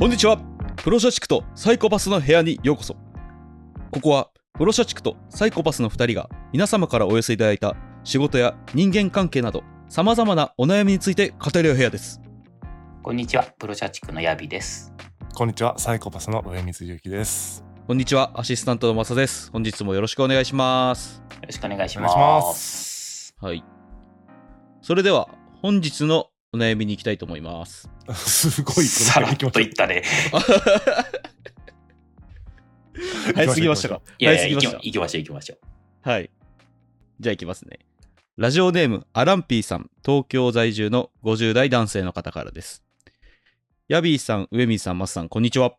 こんにちは。プロ社畜とサイコパスの部屋にようこそ。ここはプロ社畜とサイコパスの2人が皆様からお寄せいただいた仕事や人間関係など様々なお悩みについて語り合う部屋です。こんにちは、プロ社畜のヤビです。こんにちは、サイコパスの上水ゆきです。こんにちは。アシスタントのマサです。本日もよろしくお願いします。よろしくお願いしおます。願いします。はい。それでは本日のお悩みに行きたいと思います すごい、さらっと言ったね。早すぎましたかいやいや、早すぎました行きましょう、行きましょう。はい。じゃあ行きますね。ラジオネーム、アランピーさん、東京在住の50代男性の方からです。ヤビーさん、上水さん、マスさん、こんにちは。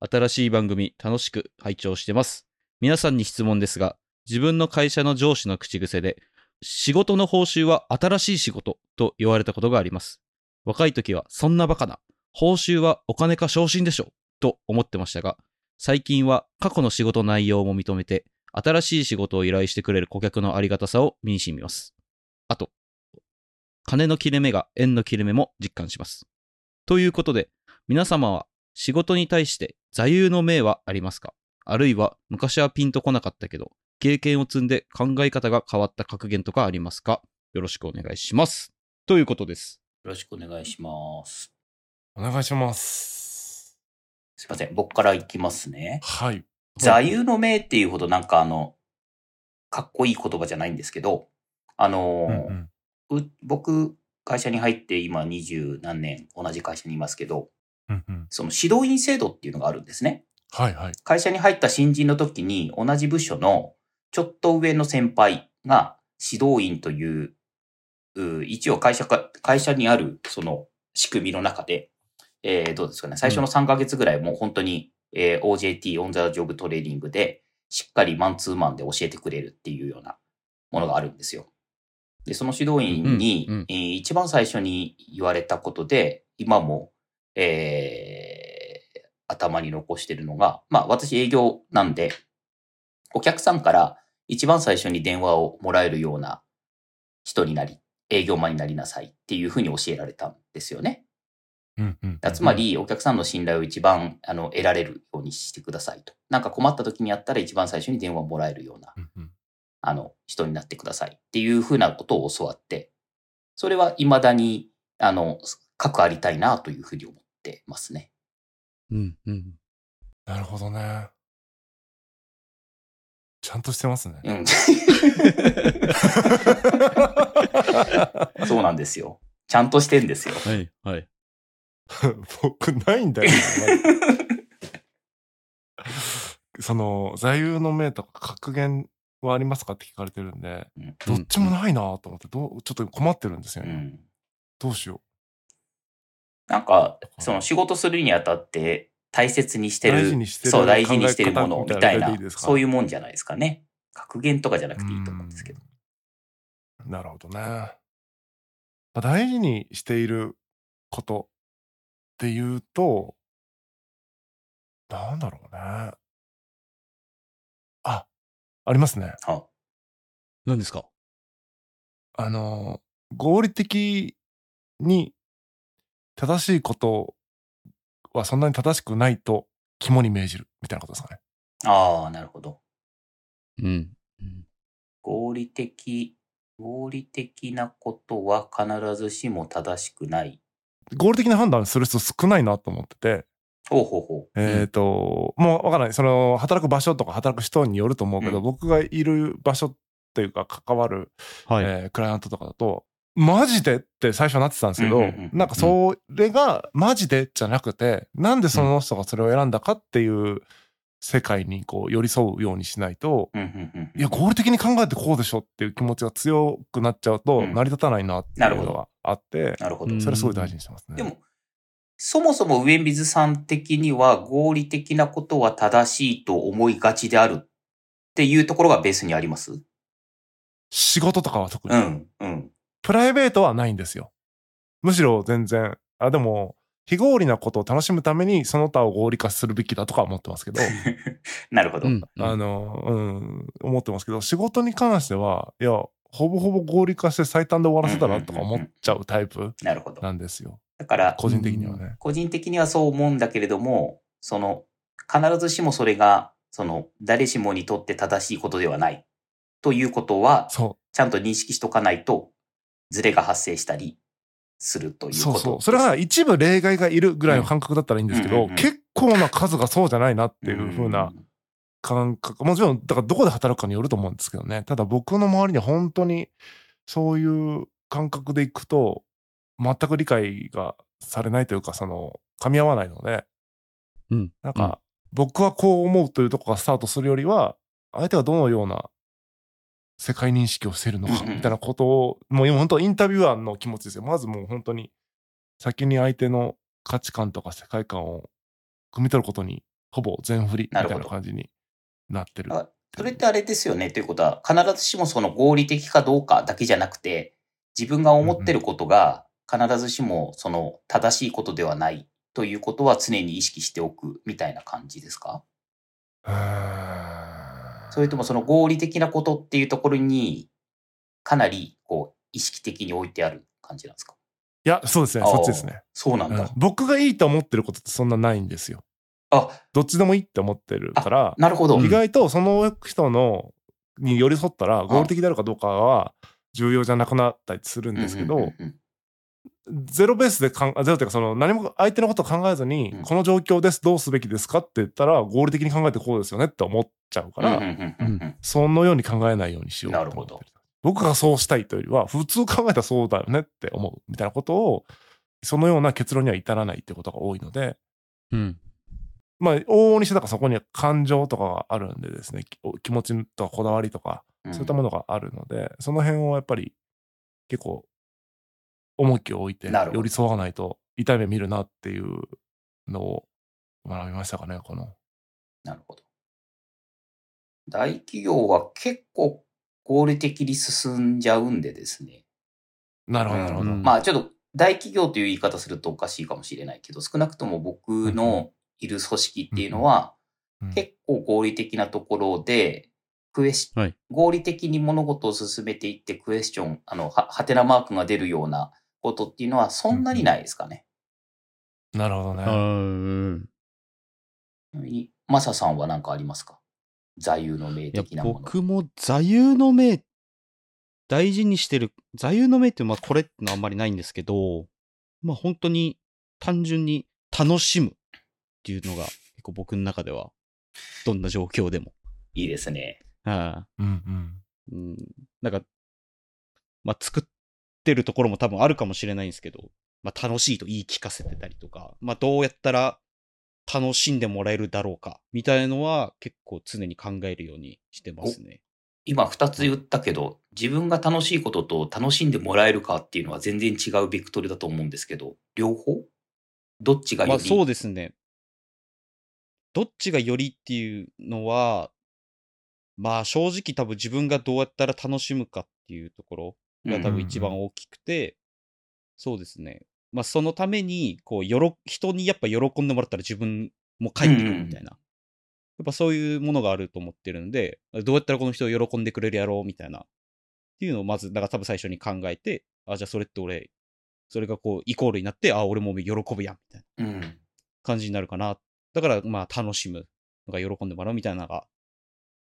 新しい番組、楽しく拝聴してます。皆さんに質問ですが、自分の会社の上司の口癖で、仕事の報酬は新しい仕事と言われたことがあります。若い時は、そんなバカな、報酬はお金か昇進でしょ、と思ってましたが、最近は過去の仕事内容も認めて、新しい仕事を依頼してくれる顧客のありがたさを身に染みます。あと、金の切れ目が円の切れ目も実感します。ということで、皆様は仕事に対して座右の銘はありますか？あるいは昔はピンとこなかったけど、経験を積んで考え方が変わった格言とかありますか？よろしくお願いします。ということです。よろしくお願いします。お願いします。すいません、僕から行きますね。はい。座右の銘っていうほどなんかあの、かっこいい言葉じゃないんですけど、あのうんうんう僕、会社に入って今二十何年同じ会社にいますけど、うんうんその指導員制度っていうのがあるんですね。はいはい。会社に入った新人の時に同じ部署のちょっと上の先輩が指導員という、う一応会社か、会社にあるその仕組みの中で、えーどうですかね、最初の3ヶ月ぐらいもう本当に、えー OJT、オンザジョブトレーニングでしっかりマンツーマンで教えてくれるっていうようなものがあるんですよ。で、その指導員に、うんうんえー一番最初に言われたことで、今も、えー頭に残してるのが、まあ私営業なんで、お客さんから一番最初に電話をもらえるような人になり、営業マンになりなさいっていうふうに教えられたんですよね。うんうんつまり、お客さんの信頼を一番あの得られるようにしてくださいと。なんか困った時にやったら一番最初に電話をもらえるようなうんうんあの、人になってくださいっていうふうなことを教わって、それは未だに、あの、核ありたいなというふうに思ってますね。うんうん。なるほどね。ちゃんとしてますね。うん。そうなんですよ。ちゃんとしてんですよ。はい、はい。僕ないんだよな。その、座右の銘とか格言はありますかって聞かれてるんで、うんどっちもないなと思って、どうちょっと困ってるんですよね。うん。どうしよなんか、その仕事するにあたって大切にしてる、大事にしてるそう、大事にしてるものみたいなそういうもんじゃないですかね。格言とかじゃなう。くていいと思うんですけど。うんなるほどね。まあ大事にしていることっていうと、なんだろうね。あ、ありますね。あ何ですか？あの、合理的に正しいことはそんなに正しくないと肝に銘じるみたいなことですかね。あー、なるほど。うん。うん合理的、合理的なことは必ずしも正しくない。合理的な判断する人少ないなと思ってて、ほうほうほえっ、と、もうわからない。その、働く場所とか働く人によると思うけど、うん僕がいる場所っていうか関わる、はい。えークライアントとかだと、マジでって最初なってたんですけど、うんうんうんなんかそれがマジでじゃなくて、なんでその人がそれを選んだかっていう世界にこう寄り添うようにしないと、う。うんうんうんうんいや、合理的に考えてこうでしょっていう気持ちが強くなっちゃうと、うん成り立たないなっていうのがあって、なるほど。うんそれすごい大事にしてますね。でも、そもそも上水さん的には合理的なことは正しいと思いがちであるっていうところがベースにあります？仕事とかは特に。うん、うん。プライベートはないんですよ。むしろ全然、あ、でも、非合理なことを楽しむためにその他を合理化するべきだとか思ってますけど、なるほど。うん。あの、うん、思ってますけど、仕事に関しては、いや、ほぼほぼ合理化して最短で終わらせたらとか思っちゃうタイプなるほど。なんですよ。だから、個人的にはね。個人的にはそう思うんだけれども、その、必ずしもそれが、その、誰しもにとって正しいことではない。ということは、そちゃんと認識しとかないと、ズレが発生したりするとう。いうことそうそう。それが一部例外がいるぐらいの感覚だったらいいんですけど、うんうんうん結構な数がそうじゃないなっていう風なうん感覚。もちろん、だからどこで働くかによると思うんですけどね。ただ僕の周りには本当にそういう感覚でいくと、全く理解がされないというか、その、噛み合わないので、うん。なんか、僕はこう思うというところがスタートするよりは、相手がどのような世界認識をしているのかみたいなことを、もう今本当インタビュアーの気持ちですよ。まずもう本当に先に相手の価値観とか世界観を汲み取ることにほぼ全振りみたいな感じになってる。あそれってあれですよね。ということは、必ずしもその合理的かどうかだけじゃなくて、自分が思ってることが必ずしもその正しいことではないということは常に意識しておくみたいな感じですか？うーんそれともその合理的なことっていうところにかなりこう意識的に置いてある感じなんですか？いや、そうですね。そっちですね、そうなんだ。うん僕がいいと思ってることってそんなないんですよ。あ、どっちでもいいって思ってるから、なるほど。うん意外とその人のに寄り添ったら合理的であるかどうかは重要じゃなくなったりするんですけど、ゼロベースでかん、ゼロというかその何も相手のことを考えずに、うん。この状況です、どうすべきですかって言ったら合理的に考えてこうですよねって思っちゃうから、うんうんうんうんそのように考えないようにしようと思ってる。なるほど。僕がそうしたいというよりは、普通考えたらそうだよねって思うみたいなことを、そのような結論には至らないってことが多いので、うん。まあ、往々にしてだからそこには感情とかがあるんでですね、き気持ちとかこだわりとか、うん。そういったものがあるので、その辺をやっぱり結構重きを置いて寄り添わないと痛い目見るなっていうのを学びましたかね、この。なるほど。大企業は結構合理的に進んじゃうんでですね。なるほど、なるほど。うんまあちょっと大企業という言い方するとおかしいかもしれないけど、少なくとも僕のいる組織っていうのは、うん結構合理的なところで、クエス、はい合理的に物事を進めていってクエスチョン、あの、は、はてなマークが出るようなことっていうのはそんなにないですかね。なるほどね。うん。マサさんは何かありますか？座右の銘いや的なもの。僕も座右の銘、大事にしてる、座右の銘ってまあこれってのはあんまりないんですけど、まあ本当に単純に楽しむっていうのが結構僕の中では、どんな状況でも。いいですね。ああうんうん。うん、なんか、まあ作ってるところも多分あるかもしれないんですけど、まあ楽しいと言い聞かせてたりとか、まあどうやったら楽しんでもらえるだろうか、みたいなのは結構常に考えるようにしてますね。今二つ言ったけど、自分が楽しいことと楽しんでもらえるかっていうのは全然違うベクトルだと思うんですけど、両方？どっちがより、まあそうですね。どっちがよりっていうのは、まあ正直多分自分がどうやったら楽しむかっていうところが多分一番大きくて、そうですね。まあそのために、こう、よろ、人にやっぱ喜んでもらったら自分も帰ってくるみたいな。やっぱそういうものがあると思ってるんで、どうやったらこの人を喜んでくれるやろうみたいな。っていうのをまず、だから多分最初に考えて、あ、じゃあそれって俺、それがこう、イコールになって、あ、俺も喜ぶやん、みたいな。うん。感じになるかな。だから、まあ、楽しむのが喜んでもらうみたいなのが、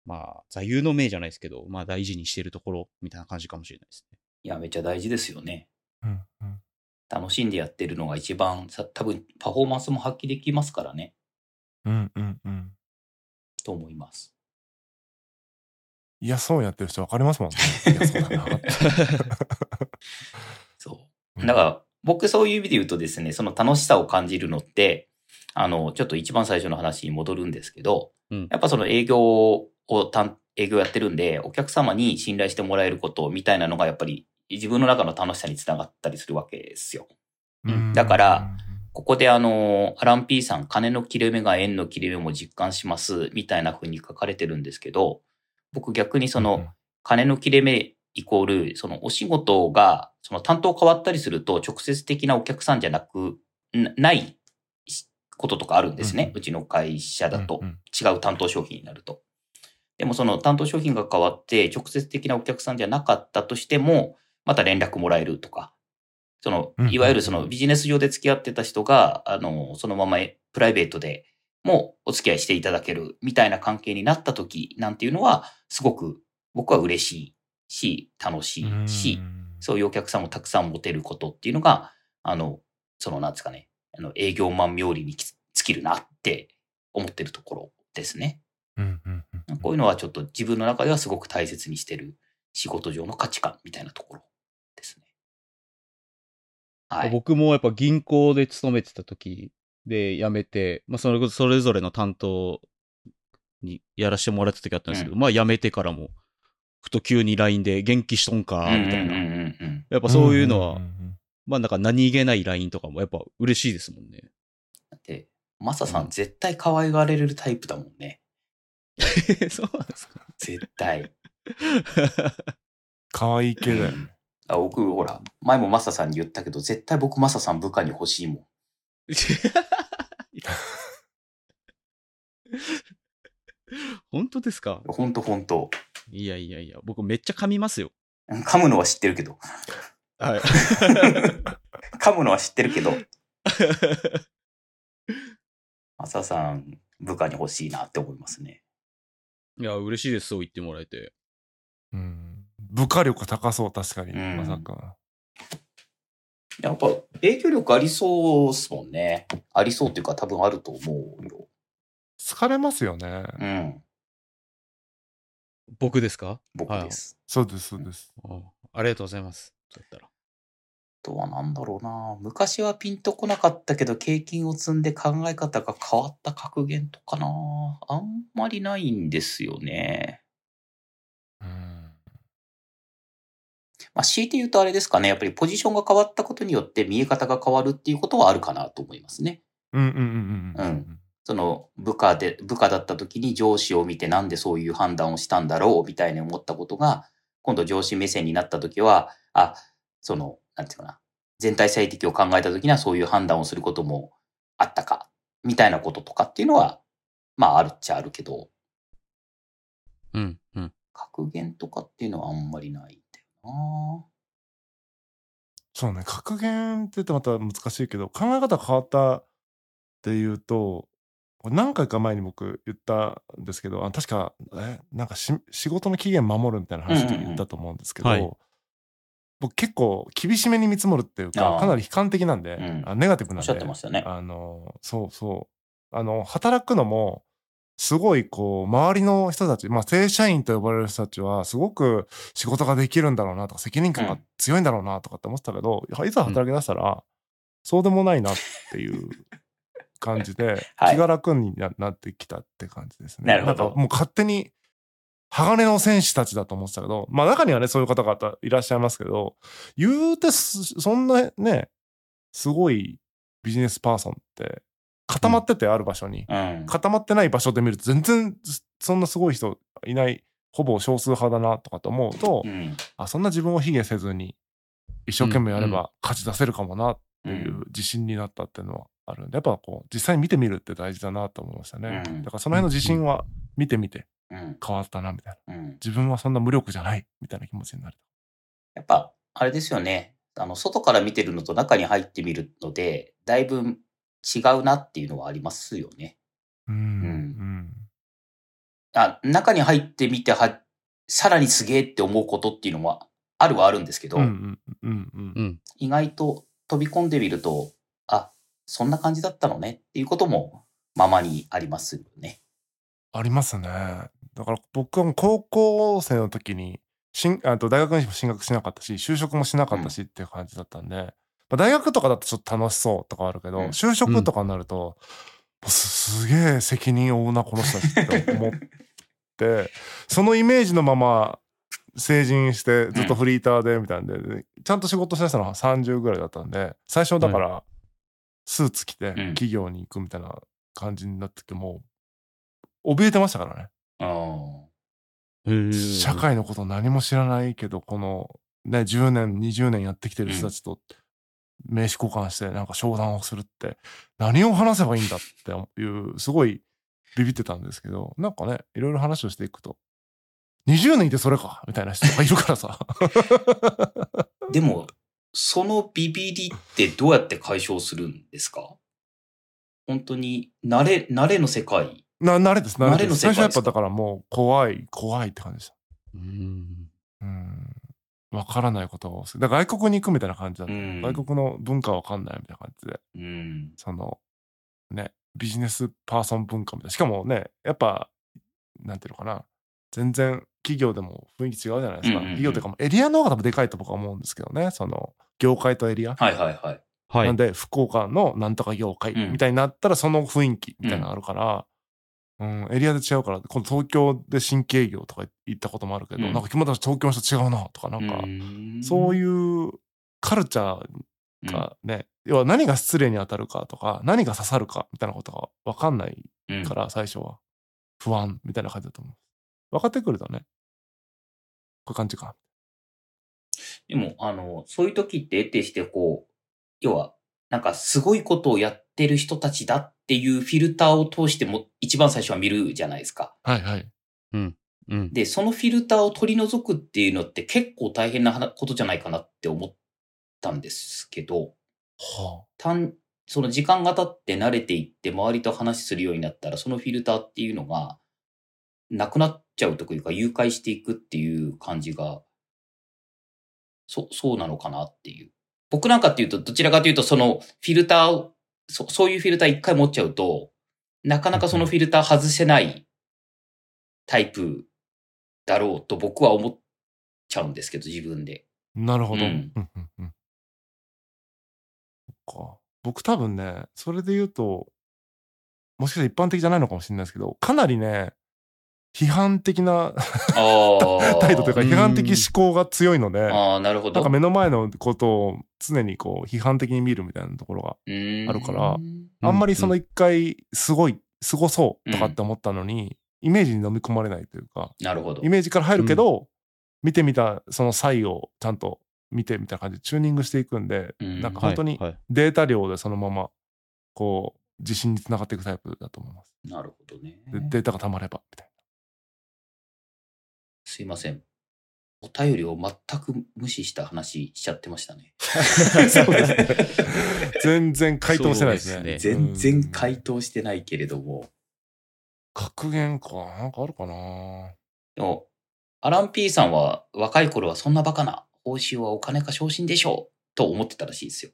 まあ、座右の銘じゃないですけど、まあ、大事にしてるところみたいな感じかもしれないですね。いや、めっちゃ大事ですよね。うんうん。楽しんでやってるのが一番さ、多分パフォーマンスも発揮できますからね、うんうんうん。と思います。いや、そうやってる人分かりますもんね。いや、そうだな。そう。だから、僕そういう意味で言うとですね、その楽しさを感じるのって、あの、ちょっと一番最初の話に戻るんですけど、うんやっぱその営業を担、営業やってるんで、お客様に信頼してもらえることみたいなのがやっぱり自分の中の楽しさにつながったりするわけですよ。うんだから、ここであの、アラン P さん、金の切れ目が円の切れ目も実感します、みたいな風に書かれてるんですけど、僕逆にその、金の切れ目イコール、そのお仕事が、その担当変わったりすると、直接的なお客さんじゃなく、なないこととかあるんですね。うちの会社だと違う担当商品になると。でもその担当商品が変わって、直接的なお客さんじゃなかったとしても、また連絡もらえるとか、そのうん、いわゆるそのビジネス上で付き合ってた人が、あの、そのままプライベートでもお付き合いしていただけるみたいな関係になった時なんていうのは、すごく僕は嬉しいし、楽しいし、そういうお客さんもたくさん持てることっていうのが、あの、その、なんですかね、あの、営業マン冥利に尽きるなって思ってるところですね。うんうんうんこういうのはちょっと自分の中ではすごく大切にしてる仕事上の価値観みたいなところ。はい。僕もやっぱ銀行で勤めてた時で辞めて、まあ、それこそそれぞれの担当にやらせてもらった時あったんですけど、うまあ辞めてからも、ふと急に LINE で元気しとんか、みたいな。うんうんうんうんやっぱそういうのは、んんんまあなんか何気ない LINE とかもやっぱ嬉しいですもんね。だって、マサさうんん絶対可愛がられるタイプだもんね。そうなんですか。絶対。可愛い系だよね。あ僕、ほら、前もマサさんに言ったけど、絶対僕マサさん部下に欲しいもん。本当ですか？ほんとほんと。いやいやいや、僕めっちゃ噛みますよ。噛むのは知ってるけど。はい。噛むのは知ってるけど、マサさん部下に欲しいなって思いますね。いや、嬉しいです、そう言ってもらえて。うん。部下力高そう、確かに。うんまさか。やっぱ影響力ありそうっすもんね。ありそうっていうか多分あると思うよ。疲れますよね。うん。僕ですか？僕です。そうです、そうです。あありがとうございます。そうやったら。あとはなんだろうな。昔はピンとこなかったけど、経験を積んで考え方が変わった格言とかな。あんまりないんですよね。うん。まあ、強いて言うとあれですかね。やっぱりポジションが変わったことによって見え方が変わるっていうことはあるかなと思いますね。うんうんうんうん。うんその部下で、部下だった時に上司を見てなんでそういう判断をしたんだろうみたいに思ったことが、今度上司目線になった時は、あ、その、なんていうかな、全体最適を考えた時にはそういう判断をすることもあったか、みたいなこととかっていうのは、まああるっちゃあるけど、うん、うん。格言とかっていうのはあんまりないそうね、格言って言ってまた難しいけど、考え方変わったっていうと、何回か前に僕言ったんですけど、あ確か、え、なんかし仕事の期限守るみたいな話で言ったと思うんですけど、うんうんうんはい僕結構厳しめに見積もるっていうか、かなり悲観的なんで、うんあネガティブな。んで、ゃってましたね。あの、そうそう。あの、働くのも、すごいこう、周りの人たち、まあ、正社員と呼ばれる人たちは、すごく仕事ができるんだろうなとか、責任感が強いんだろうなとかって思ってたけど、いざ働き出したら、そうでもないなっていう感じで、はい。気が楽にななってきたって感じですね。なるほど。んかもう勝手に、鋼の戦士たちだと思ってたけど、まあ中にはね、そういう方々いらっしゃいますけど、言うてす、そんなね、すごいビジネスパーソンって固まっててある場所に、うん。固まってない場所で見ると全然そんなすごい人いないほぼ少数派だなとかと思うと、うん。あそんな自分を卑下せずに一生懸命やれうんば勝ち出せるかもなっていう自信になったっていうのはあるんでやっぱこう実際に見てみるって大事だなと思いましたね、うんだからその辺の自信は見てみてうん。変わったなみたいなうん。自分はそんな無力じゃないみたいな気持ちになるやっぱ、あれですよね。あの、外から見てるのと中に入ってみるので、だいぶ違うなっていうのはありますよね。うんうんうんあ、中に入ってみては、さらにすげえって思うことっていうのはあるはあるんですけど、うんうんうんうんうん。意外と飛び込んでみると、あ、そんな感じだったのねっていうこともままにありますよね。ありますねだから僕は高校生の時にしんあと大学にも進学しなかったし就職もしなかったしっていう感じだったんで、まあ、大学とかだとちょっと楽しそうとかあるけど、うん。就職とかになると、すすげえ責任を負うなこの人たちって思って そのイメージのまま成人してずっとフリーターでみたいなんで、でちゃんと仕事しだしたのは30ぐらいだったんで最初だからスーツ着て企業に行くみたいな感じになっててもう怯えてましたからね。うん。社会のこと何も知らないけどこのね10年20年やってきてる人たちと名刺交換してなんか商談をするって何を話せばいいんだっていうすごいビビってたんですけどなんかねいろいろ話をしていくと20年いてそれかみたいな人がいるからさ でも、そのビビりってどうやって解消するんですか？本当に、慣れ、慣れの世界。な、慣れです、慣れです。慣れの世界最初はやっぱだからもう怖い、怖いって感じでした。うん。うん。わからないことが多すぎだから外国に行くみたいな感じだった。うん外国の文化わかんないみたいな感じで。うん。その、ね、ビジネスパーソン文化みたいな。しかもね、やっぱ、なんていうのかな。全然企業でも雰囲気違うじゃないですか。うんうんうん企業というかもエリアの方が多分でかいと僕は思うんですけどね。その、業界とエリア。はいはいはい。はい。なんで、福岡のなんとか業界うんみたいになったら、その雰囲気みたいなのがあるから、うん、エリアで違うから、今度東京で新規営業とか行ったこともあるけど、うんなんか君たち東京の人違うなとか、なんか、そうういうカルチャーんがね、要は何が失礼に当たるかとか、何が刺さるかみたいなことが分かんないうんから、最初は。不安みたいな感じだと思う。分かってくるとね、こういう感じか。でも、あの、そういう時って得てして、こう、要は、なんかすごいことをやってる人たちだっていうフィルターを通しても、一番最初は見るじゃないですか。はいはい。うん。で、そのフィルターを取り除くっていうのって結構大変な話ことじゃないかなって思ったんですけど、は単、その時間が経って慣れていって周りと話するようになったら、そのフィルターっていうのが、なくなっちゃうというか、誘拐していくっていう感じが、そ、そうなのかなっていう。僕なんかっていうと、どちらかというと、そのフィルターを、そそういうフィルター一回持っちゃうと、なかなかそのフィルター外せないタイプだろうと僕は思っちゃうんですけど、自分で。あ、なるほど。ううんんうん。うん。そっか。僕多分ね、それで言うと、もしかしたら一般的じゃないのかもしれないですけど、かなりね、批判的な。態度というか、うん批判的思考が強いので、ああ、なるほど。なんか目の前のことを常にこう批判的に見るみたいなところがあるからうんあんまりその一回すごいすごそうとかって思ったのに、イメージに飲み込まれないというかなるほどイ。メージから入るけど、見てみたその際をちゃんと見てみたいな感じでチューニングしていくんで、うんなんか本当にデータ量でそのままこう自信につながっていくタイプだと思います。なるほどね。でデータがたまればみたいすいません。お便りを全く無視した話しちゃってましたね。そうですねな。全然回答してないですね。す全然うん回答してないけれども。格言かなんかあるかなでも、アラン P さんは若い頃はそんなバカな報酬はお金か昇進でしょうと思ってたらしいですよ。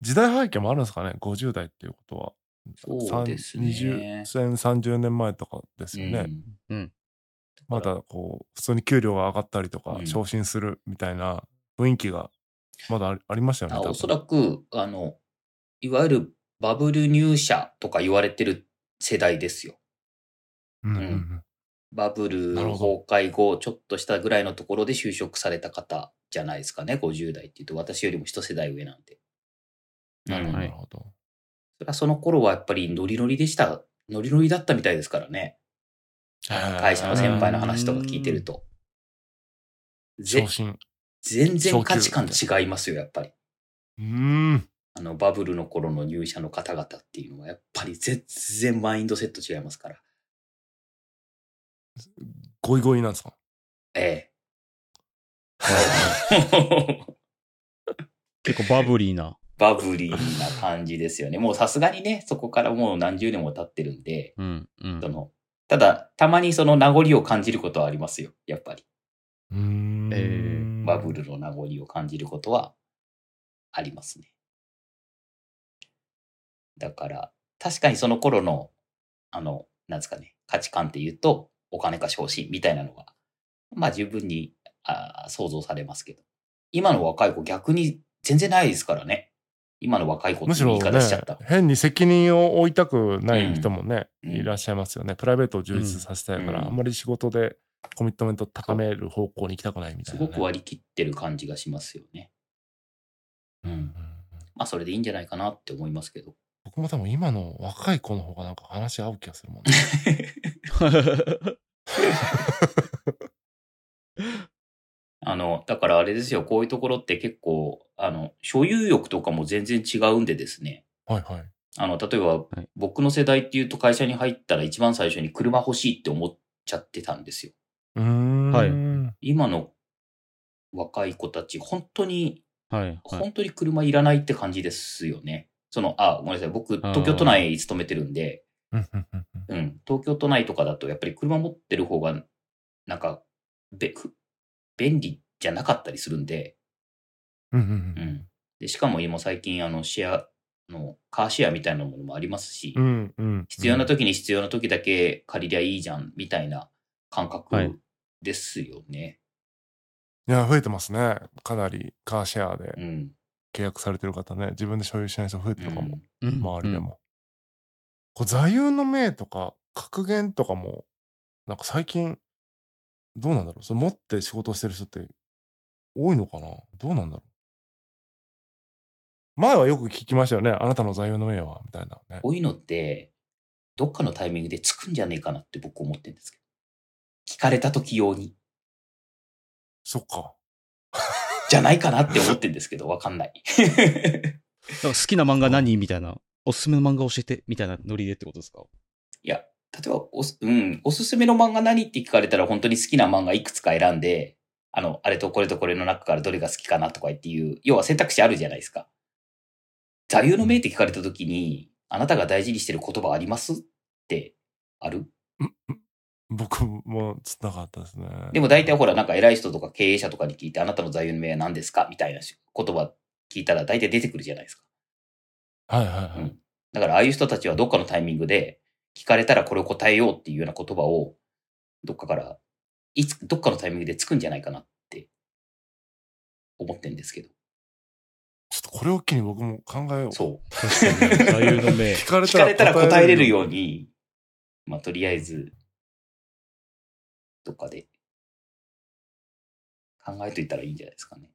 時代背景もあるんですかね50代っていうことは。そうですね20 30年前とかですよね。うんまだこう、普通に給料が上がったりとかう、ん昇進するみたいな雰囲気がまだありありましたよね。多分あおそらく、あの、いわゆるバブル入社とか言われてる世代ですよ。うんうんうんバブルなる崩ほ壊後、ちょっとしたぐらいのところで就職された方じゃないですかね。50代っていうと、私よりも一世代上なんで。なるほど、うんなるほど。それはその頃はやっぱりノリノリでした。ノリノリだったみたいですからね。会社の先輩の話とか聞いてると。ぜ昇進。全然価値観違いますよ、やっぱり。うーん。あの、バブルの頃の入社の方々っていうのは、やっぱり全然マインドセット違いますから。ゴイゴイなんですか？ええ。結構バブリーな。バブリーな感じですよね。もうさすがにね、そこからもう何十年も経ってるんで、うん。うんそ。の、ただ、たまにその名残を感じることはありますよ、やっぱり。うーん。えーバブルの名残を感じることはありますね。だから、確かにその頃の、あの、なんですかね、価値観っていうと、お金か昇進みたいなのが、まあ十分にあー想像されますけど、今の若い子逆に全然ないですからね。今の若い子って言いむしろね方しちゃった。、変に責任を負いたくない人もね、うんいらっしゃいますよね。プライベートを充実させたいから、うんあんまり仕事でコミットメント高める方向に行きたくないみたいな、ね。すごく割り切ってる感じがしますよね。うんうんうんまあそれでいいんじゃないかなって思いますけど。僕も多分今の若い子の方がなんか話合う気がするもんね。あの、だからあれですよ、こういうところって結構、あの、所有欲とかも全然違うんでですね。はいはい。あの、例えば、はい僕の世代っていうと会社に入ったら一番最初に車欲しいって思っちゃってたんですよ。うーん。はい今の若い子たち、本当にはい。はい。本当に車いらないって感じですよね。その、あ、ごめんなさい。僕、東京都内に勤めてるんで、うんうんうんうんうん、東京都内とかだと、やっぱり車持ってる方が、なんか、便利じゃなかったりするんで、うんうんううんん。で、しかも今最近、あの、シェア、の、カーシェアみたいなものもありますし、うんうん必要な時に必要な時だけ借りりゃいいじゃん、みたいな感はい覚ですよね。いや、増えてますね。かなりカーシェアでうん。契約されてる方ね、自分で所有しない人増えてるかも。うん周りで。も。こう座右の銘とか格言とかも、なんか最近、どうなんだろう？それ持って仕事をしてる人って多いのかな？どうなんだろう？前はよく聞きましたよね。あなたの座右の銘はみたいなね。こういうのって、どっかのタイミングでつくんじゃねえかなって僕思ってるんですけど。聞かれた時用に。そっか。じゃないかなって思ってるんですけど、わかんない。好きな漫画何？みたいな。おすすめの漫画教えてみたいなノリでってことですか？いや、例えばおす、うん、おすすめの漫画何って聞かれたら本当に好きな漫画いくつか選んで、あの、あれとこれとこれの中からどれが好きかなとかっていう、要は選択肢あるじゃないですか。座右の銘って聞かれた時に、あなたが大事にしてる言葉ありますってある？僕もつなかったですね。でも大体ほら、なんか偉い人とか経営者とかに聞いて、あなたの座右の銘は何ですかみたいな言葉聞いたら大体出てくるじゃないですか。はいはいはい。うんだからああいう人たちはどっかのタイミングで聞かれたらこれを答えようっていうような言葉をどっかから、いつ、どっかのタイミングでつくんじゃないかなって思ってんですけど。ちょっとこれを機に僕も考えよう。そう。確かに。座右の銘。聞かれ聞かれたら答えれるように。に、まあとりあえず、どっかで考えといたらいいんじゃないですかね。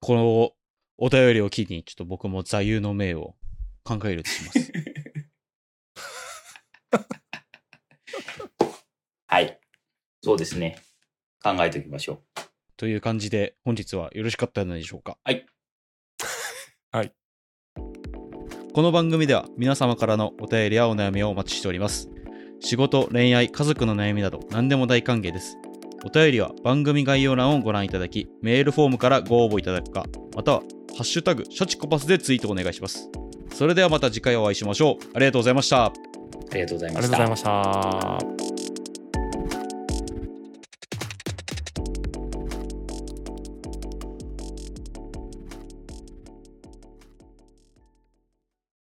このお便りを機に、ちょっと僕も座右の銘を考えるとします。はい。そうですね。考えておきましょう。という感じで、本日はよろしかったのでしょうか？はい。はい。この番組では皆様からのお便りやお悩みをお待ちしております。仕事、恋愛、家族の悩みなど何でも大歓迎です。お便りは番組概要欄をご覧いただき、メールフォームからご応募いただくか、または、ハッシュタグ、シャチコパスでツイートお願いします。それではまた次回お会いしましょう。ありがとうございました。ありがとうございましたありがとうござい。ました。